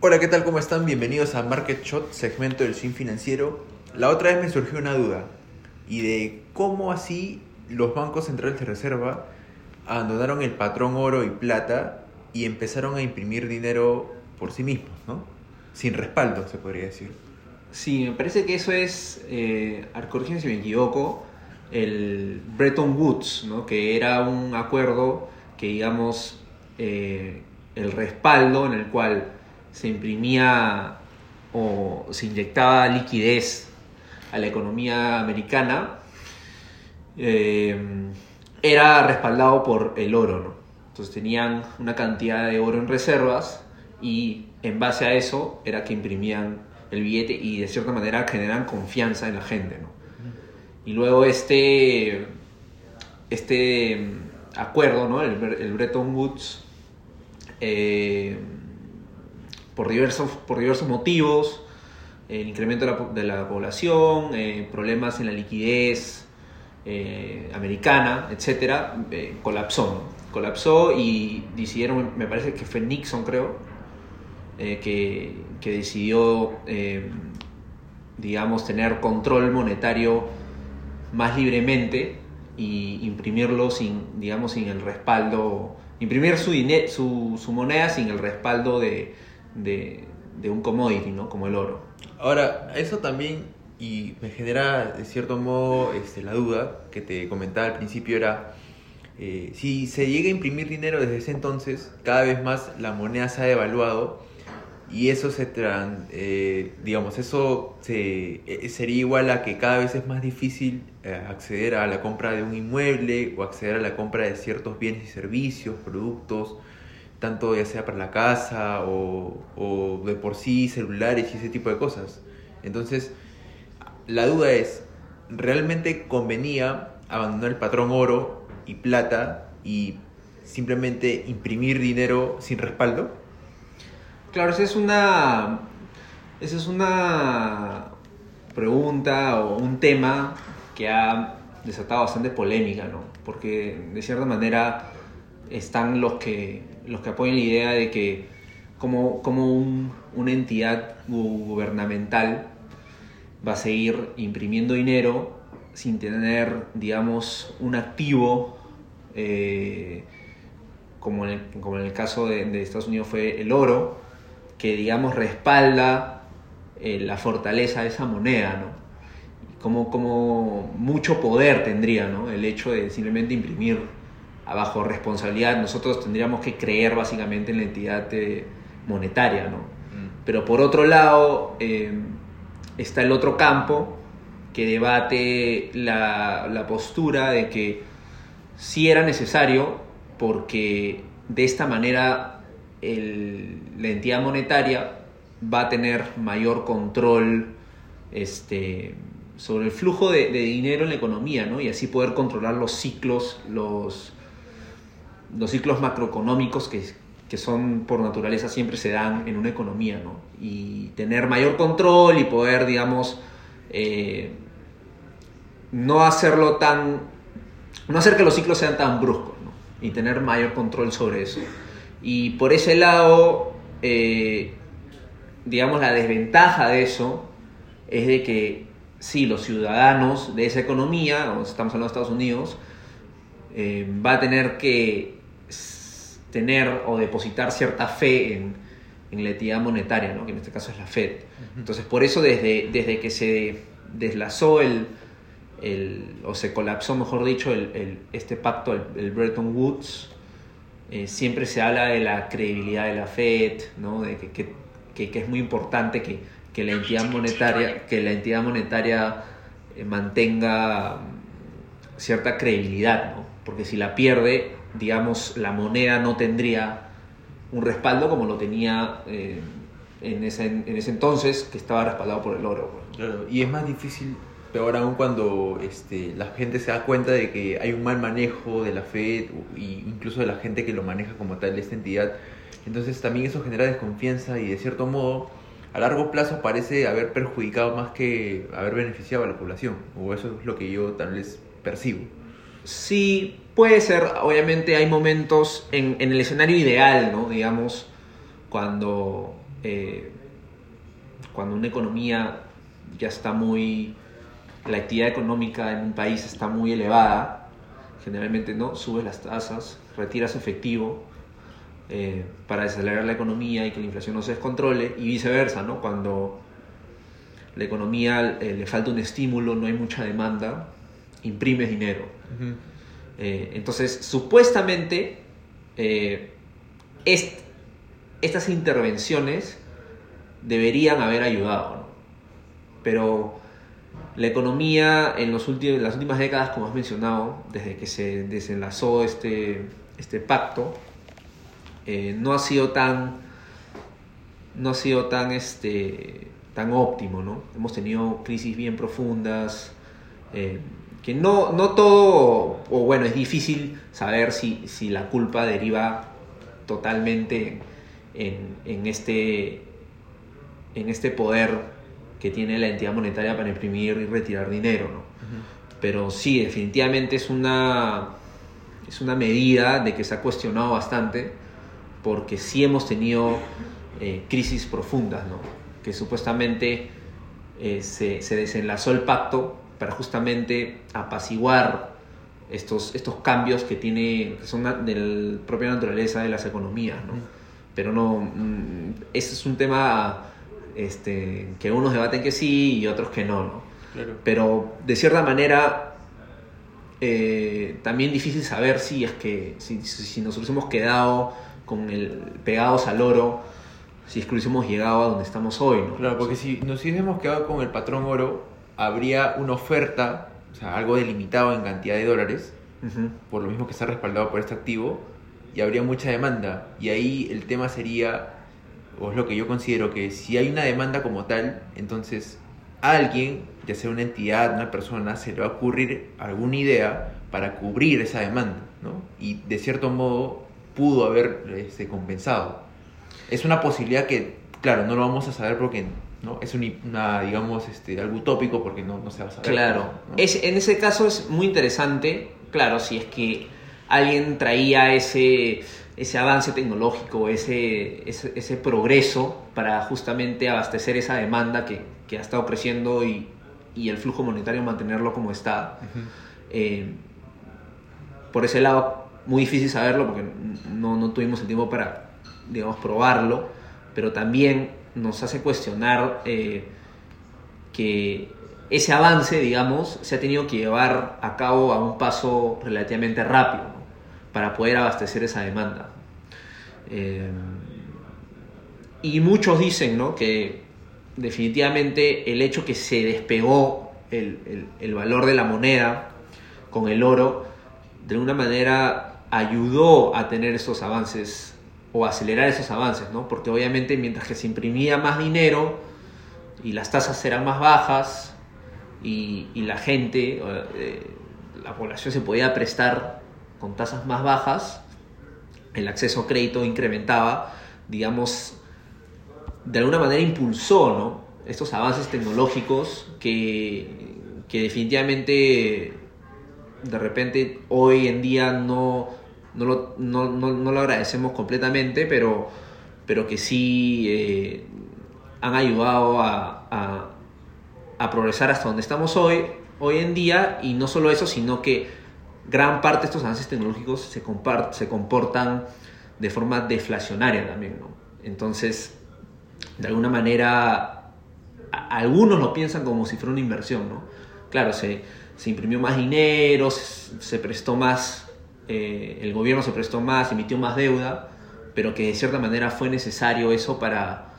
Hola, ¿qué tal? ¿Cómo están? Bienvenidos a Market Shot, segmento del swing financiero. La otra vez me surgió una duda y de cómo así los bancos centrales de reserva abandonaron el patrón oro y plata y empezaron a imprimir dinero por sí mismos, ¿no? Sin respaldo, se podría decir. Sí, me parece que eso es, eh, corrígeme si me equivoco, el Bretton Woods, ¿no? que era un acuerdo que, digamos, eh, el respaldo en el cual se imprimía o se inyectaba liquidez a la economía americana, eh, era respaldado por el oro. ¿no? Entonces tenían una cantidad de oro en reservas y en base a eso era que imprimían el billete y de cierta manera generan confianza en la gente. ¿no? Y luego este, este acuerdo, ¿no? el, el Bretton Woods, eh, por, diversos, por diversos motivos, el incremento de la, de la población, eh, problemas en la liquidez eh, americana, etc., colapsó. Colapsó y decidieron, me parece que fue Nixon, creo, que, que, decidió, digamos, tener control monetario más libremente y imprimirlo sin, digamos, sin el respaldo, imprimir su, su, su moneda sin el respaldo de, de, un commodity, ¿no? Como el oro. Ahora, eso también, y me genera de cierto modo este, la duda que te comentaba al principio, era, eh, si se llega a imprimir dinero desde ese entonces, cada vez más la moneda se ha devaluado y eso se eh, digamos eso se, eh, sería igual a que cada vez es más difícil acceder a la compra de un inmueble o acceder a la compra de ciertos bienes y servicios productos tanto ya sea para la casa o, o de por sí celulares y ese tipo de cosas entonces la duda es realmente convenía abandonar el patrón oro y plata y simplemente imprimir dinero sin respaldo Claro, esa es una. Esa es una pregunta o un tema que ha desatado bastante polémica, ¿no? Porque de cierta manera están los que, los que apoyan la idea de que como, como una entidad gubernamental va a seguir imprimiendo dinero sin tener, digamos, un activo, eh, como, en el, como en el caso de, Estados Unidos fue el oro, que, digamos, respalda eh, la fortaleza de esa moneda, ¿no? Como, como mucho poder tendría, ¿no? El hecho de simplemente imprimir bajo responsabilidad. Nosotros tendríamos que creer básicamente en la entidad eh, monetaria, ¿no? Mm. Pero por otro lado, eh, está el otro campo que debate la, la postura de que sí era necesario porque de esta manera la entidad monetaria va a tener mayor control este, sobre el flujo de, dinero en la economía, ¿no? Y así poder controlar los ciclos, los, los ciclos macroeconómicos que, que son por naturaleza siempre se dan en una economía, ¿no? Y tener mayor control y poder, digamos, eh, no hacerlo tan, no hacer que los ciclos sean tan bruscos, ¿no? Y tener mayor control sobre eso. Y por ese lado, eh, digamos, la desventaja de eso es de que sí, los ciudadanos de esa economía, estamos hablando de Estados Unidos, eh, va a tener que tener o depositar cierta fe en, en la entidad monetaria, ¿no? que en este caso es la Fed. Entonces, por eso desde, desde que se deslazó el, el, o se colapsó, mejor dicho, el, este pacto, el Bretton Woods, eh, siempre se habla de la credibilidad de la Fed, ¿no? de que, que, que, es muy importante que, que, la entidad monetaria, que la entidad monetaria eh, mantenga cierta credibilidad, ¿no? porque si la pierde, digamos, la moneda no tendría un respaldo como lo tenía eh, en, ese, en ese entonces, que estaba respaldado por el oro. Pues. y es más difícil peor aún cuando este, la gente se da cuenta de que hay un mal manejo de la Fed e incluso de la gente que lo maneja como tal esta entidad. Entonces también eso genera desconfianza y de cierto modo a largo plazo parece haber perjudicado más que haber beneficiado a la población. O eso es lo que yo tal vez percibo. Sí, puede ser. Obviamente hay momentos en, en el escenario ideal, ¿no? Digamos, cuando eh, cuando una economía ya está muy, la actividad económica en un país está muy elevada, generalmente no, subes las tasas, retiras efectivo eh, para desacelerar la economía y que la inflación no se descontrole, y viceversa, ¿no? Cuando la economía eh, le falta un estímulo, no hay mucha demanda, imprimes dinero. Eh, entonces, supuestamente, estas intervenciones deberían haber ayudado, ¿no? pero la economía en, los últimos, las últimas décadas, como has mencionado, desde que se desenlazó este, este pacto, eh, no ha sido tan no ha sido tan este tan óptimo no hemos tenido crisis bien profundas eh, que no, no todo o bueno es difícil saber si, si la culpa deriva totalmente en, en este en este poder que tiene la entidad monetaria para imprimir y retirar dinero, ¿no? Pero sí, definitivamente es una, es una medida de que se ha cuestionado bastante, porque sí hemos tenido eh, crisis profundas, ¿no? Que supuestamente eh, se, se, desenlazó el pacto para justamente apaciguar estos, estos cambios que, tiene, que son de la propia naturaleza de las economías, ¿no? Pero no, mm, ese es un tema este, que unos debaten que sí y otros que no, ¿no? Pero de cierta manera eh, también difícil saber si es que si, si, nosotros hemos quedado con el pegados al oro, si es que hubiésemos llegado a donde estamos hoy, ¿no? Claro, porque si nos hubiésemos quedado con el patrón oro, habría una oferta, o sea, algo delimitado en cantidad de dólares, por lo mismo que está respaldado por este activo, y habría mucha demanda. Y ahí el tema sería o es lo que yo considero que si hay una demanda como tal, entonces a alguien, ya sea una entidad, una persona, se le va a ocurrir alguna idea para cubrir esa demanda, ¿no? Y de cierto modo pudo haber este, compensado. Es una posibilidad que, claro, no lo vamos a saber porque ¿no? es una, digamos, este, algo utópico porque no, no se va a saber. Claro, es, en ese caso es muy interesante, claro, si es que alguien traía ese ese avance tecnológico, ese, ese, progreso para justamente abastecer esa demanda que, que ha estado creciendo y, y, el flujo monetario mantenerlo como está. Eh, por ese lado, muy difícil saberlo porque no, no, tuvimos el tiempo para, digamos, probarlo, pero también nos hace cuestionar eh, que ese avance, digamos, se ha tenido que llevar a cabo a un paso relativamente rápido para poder abastecer esa demanda. Eh, y muchos dicen ¿no? que definitivamente el hecho que se despegó el, valor de la moneda con el oro, de alguna manera ayudó a tener esos avances o acelerar esos avances, ¿no? porque obviamente mientras que se imprimía más dinero y las tasas eran más bajas y, y la gente, eh, la población se podía prestar con tasas más bajas, el acceso a crédito incrementaba, digamos, de alguna manera impulsó ¿no? estos avances tecnológicos que, que definitivamente de repente hoy en día no, no, lo, no, no, lo agradecemos completamente, pero, pero que sí eh, han ayudado a, a, progresar hasta donde estamos hoy, hoy en día, y no solo eso, sino que gran parte de estos avances tecnológicos se, se comportan de forma deflacionaria también, ¿no? Entonces, de alguna manera, algunos lo piensan como si fuera una inversión, ¿no? Claro, se, se imprimió más dinero, se, prestó más, eh, el gobierno se prestó más, emitió más deuda, pero que de cierta manera fue necesario eso para,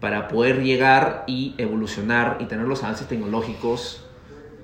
para poder llegar y evolucionar y tener los avances tecnológicos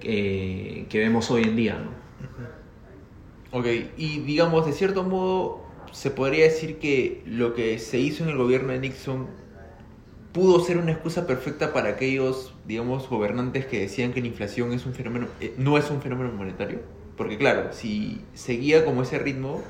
que, que vemos hoy en día, ¿no? Ok, y digamos, de cierto modo, se podría decir que lo que se hizo en el gobierno de Nixon pudo ser una excusa perfecta para aquellos, digamos, gobernantes que decían que la inflación es un fenómeno, eh, no es un fenómeno monetario. Porque claro, si seguía como ese ritmo,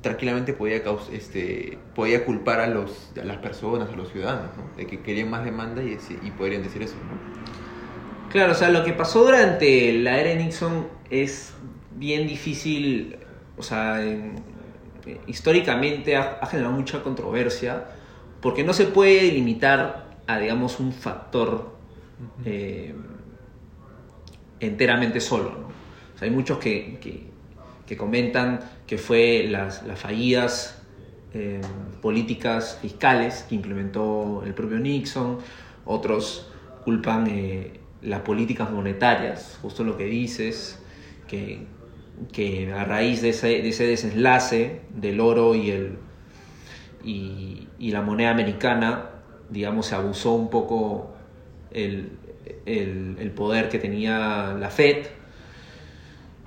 tranquilamente podía, este, podía culpar a, los, a las personas, a los ciudadanos, ¿no? de que querían más demanda y, y podrían decir eso. ¿no? Claro, o sea, lo que pasó durante la era de Nixon es bien difícil o sea, históricamente ha, generado mucha controversia porque no se puede limitar a, digamos, un factor eh, enteramente solo. ¿no? Hay muchos que, que, comentan que fue las, fallidas eh, políticas fiscales que implementó el propio Nixon, otros culpan eh, las políticas monetarias, justo lo que dices, que, que a raíz de ese, de ese desenlace del oro y, el, y, la moneda americana, digamos, se abusó un poco el, el poder que tenía la Fed.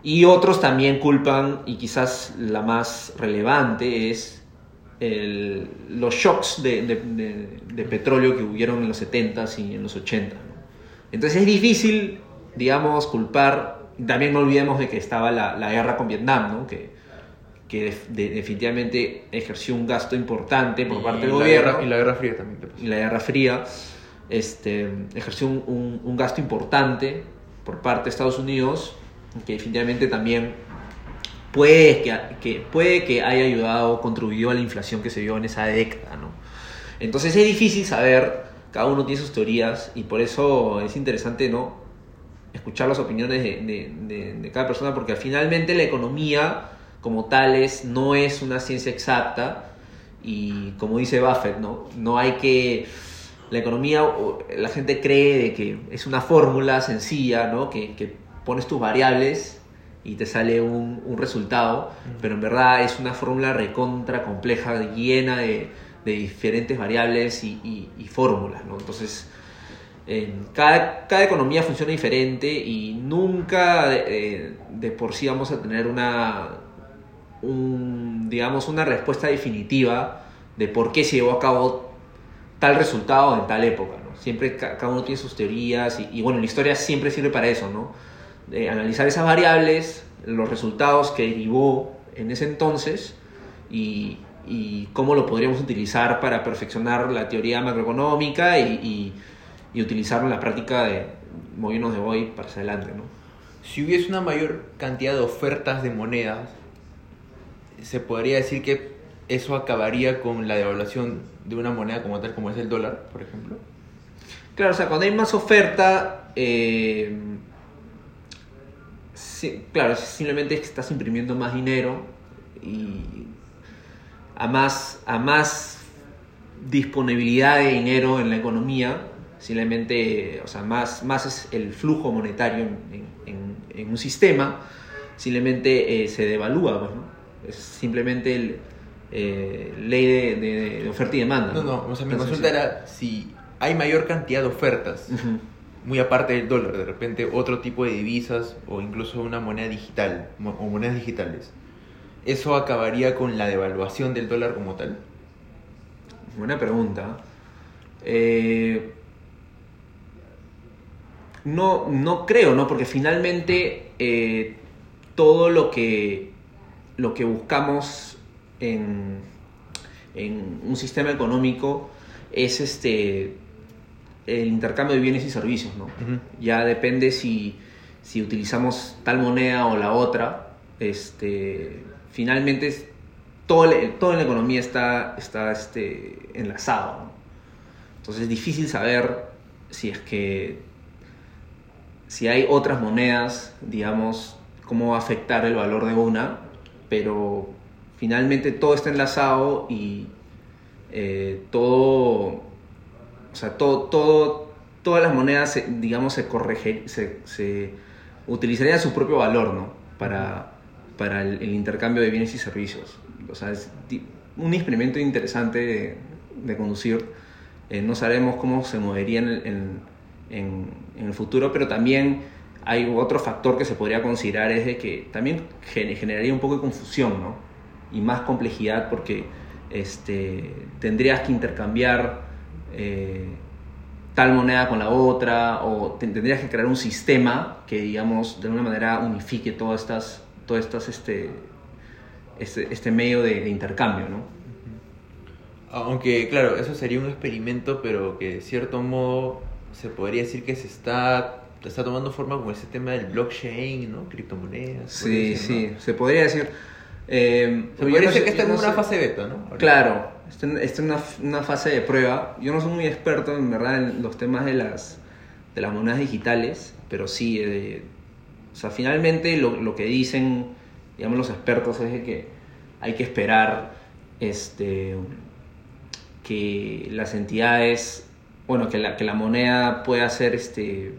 Y otros también culpan, y quizás la más relevante es el- los shocks de, de- de- de petróleo que hubieron en los 70s y en los 80. ¿no? Entonces es difícil, digamos, culpar. También no olvidemos de que estaba la, la guerra con Vietnam, ¿no? que, que def- de- definitivamente ejerció un gasto importante por Y parte del la gobierno guerra- y la Guerra Fría también. y la Guerra Fría, este, ejerció un, un- un gasto importante por parte de Estados Unidos, que definitivamente también puede que, que, puede que haya ayudado, contribuyó a la inflación que se vio en esa década. ¿no? Entonces es difícil saber, cada uno tiene sus teorías y por eso es interesante ¿no? escuchar las opiniones de, de- de- cada persona, porque finalmente la economía como tales no es una ciencia exacta y como dice Buffett, ¿no? No hay que... La economía, la gente cree de que es una fórmula sencilla, ¿no? Que, que pones tus variables y te sale un, un resultado, pero en verdad es una fórmula recontra compleja, llena de, de diferentes variables y, y- y fórmulas, ¿no? Entonces, eh, cada, cada economía funciona diferente y nunca eh, de por sí vamos a tener una, un, digamos, una respuesta definitiva de por qué se llevó a cabo tal resultado en tal época. ¿no? Siempre ca- cada uno tiene sus teorías y, y, bueno, la historia siempre sirve para eso, ¿no? De analizar esas variables, los resultados que derivó en ese entonces y, y cómo lo podríamos utilizar para perfeccionar la teoría macroeconómica y, y- y utilizarlo en la práctica de movernos de hoy para hacia adelante, ¿no? Si hubiese una mayor cantidad de ofertas de monedas, se podría decir que eso acabaría con la devaluación de una moneda como tal, como es el dólar, por ejemplo. Claro, o sea, cuando hay más oferta, eh, sí, claro, simplemente es que estás imprimiendo más dinero y a más, a más disponibilidad de dinero en la economía, simplemente, o sea, más, más es el flujo monetario en, en- en un sistema, simplemente eh, se devalúa, pues, ¿no? Es simplemente el, eh, ley de, de- de oferta y demanda. No, no, o sea, mi consulta era si hay mayor cantidad de ofertas. Muy aparte del dólar, de repente otro tipo de divisas o incluso una moneda digital o monedas digitales, ¿eso acabaría con la devaluación del dólar como tal? Buena pregunta. Eh, no, no creo, ¿no? Porque finalmente eh, todo lo que, lo que buscamos en, en un sistema económico es este el intercambio de bienes y servicios, ¿no? Ya depende si, si utilizamos tal moneda o la otra. Este, finalmente es- todo, el- todo en la economía está, está este, enlazado. ¿no? Entonces es difícil saber si es que si hay otras monedas, digamos, cómo va a afectar el valor de una, pero finalmente todo está enlazado y eh, todo, o sea, todo, todo, todas las monedas, digamos, se corrige, se, se utilizarían su propio valor, ¿no? Para, para el, intercambio de bienes y servicios. O sea, es un experimento interesante de, conducir. Eh, no sabemos cómo se movería en en- en- en el futuro, pero también hay otro factor que se podría considerar, es de que también gen- generaría un poco de confusión, ¿no? Y más complejidad porque este, tendrías que intercambiar eh, tal moneda con la otra o te- tendrías que crear un sistema que, digamos, de alguna manera unifique todas estas, todas estas, este, este, este medio de, de intercambio, ¿no? Aunque, claro, eso sería un experimento, pero que de cierto modo se podría decir que se está, está tomando forma con ese tema del blockchain, ¿no? Criptomonedas. Sí, sí, ¿no? se podría decir. Eh, Se podría decir que está en no una sé- fase beta, ¿no? Claro, está en una, una fase de prueba. Yo no soy muy experto en verdad en los temas de las, de las monedas digitales, pero sí, eh, o sea, finalmente lo, lo que dicen, digamos, los expertos es que hay que esperar este, que las entidades, bueno, que la, que la moneda pueda ser este,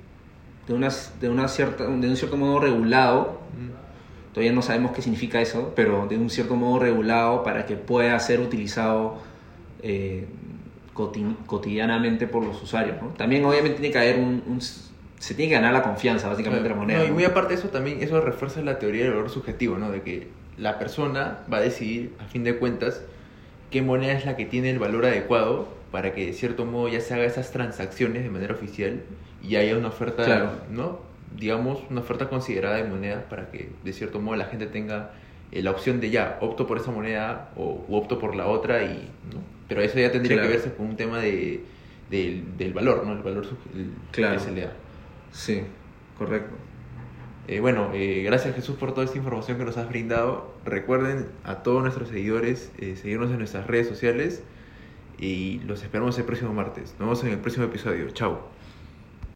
de, unas, de, una cierta, de un cierto modo regulado. Todavía no sabemos qué significa eso, pero de un cierto modo regulado para que pueda ser utilizado eh, coti- cotidianamente por los usuarios. ¿no? También obviamente tiene que haber un, un- Se tiene que ganar la confianza básicamente de la moneda. No, y muy aparte de eso también, eso refuerza la teoría del valor subjetivo, ¿no? De que la persona va a decidir, a fin de cuentas, qué moneda es la que tiene el valor adecuado para que de cierto modo ya se haga esas transacciones de manera oficial y haya una oferta, Claro. ¿no? Digamos, una oferta considerada de monedas para que de cierto modo la gente tenga eh, la opción de ya, opto por esa moneda o u opto por la otra y, ¿no? Pero eso ya tendría Claro. que verse con un tema de, del, del valor, ¿no? El valor sub- el- Claro. que se le da. Sí, correcto. Eh, bueno, eh, gracias Jesús por toda esta información que nos has brindado. Recuerden a todos nuestros seguidores eh, seguirnos en nuestras redes sociales y los esperamos el próximo martes. Nos vemos en el próximo episodio. Chao.